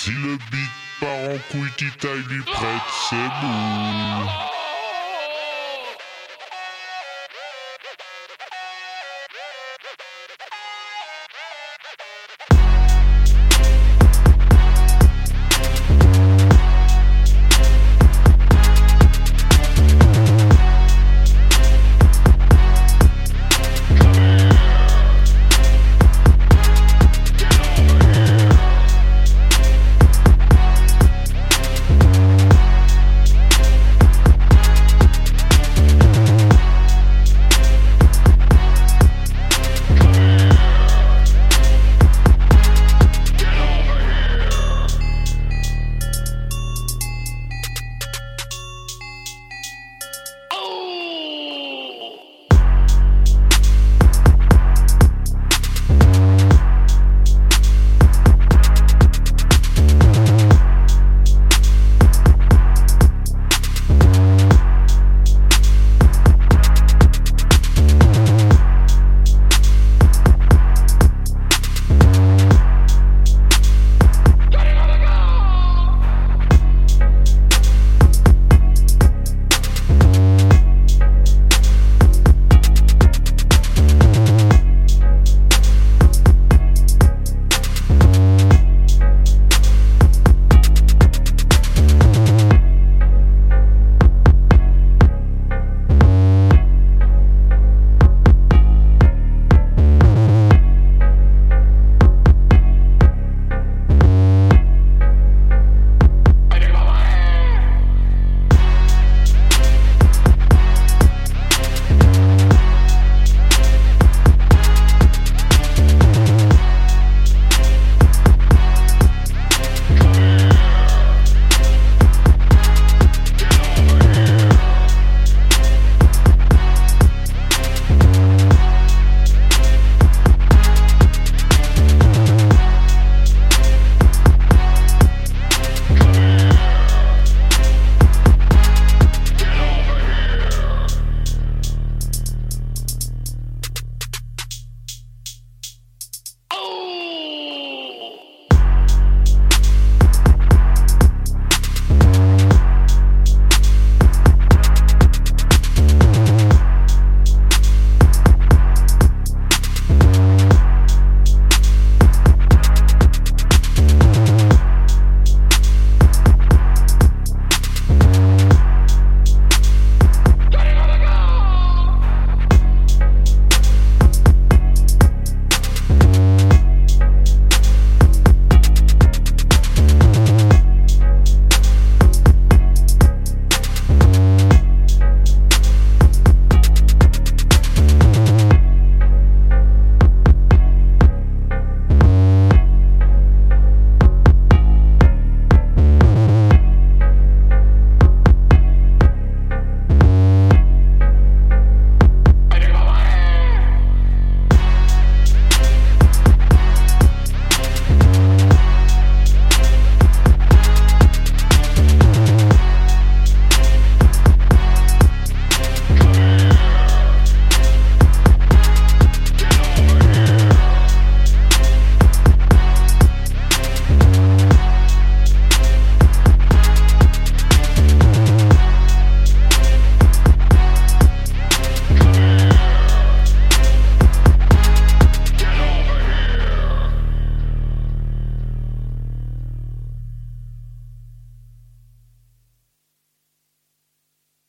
Si le beat part en couille, Tita lui prête c'est bon.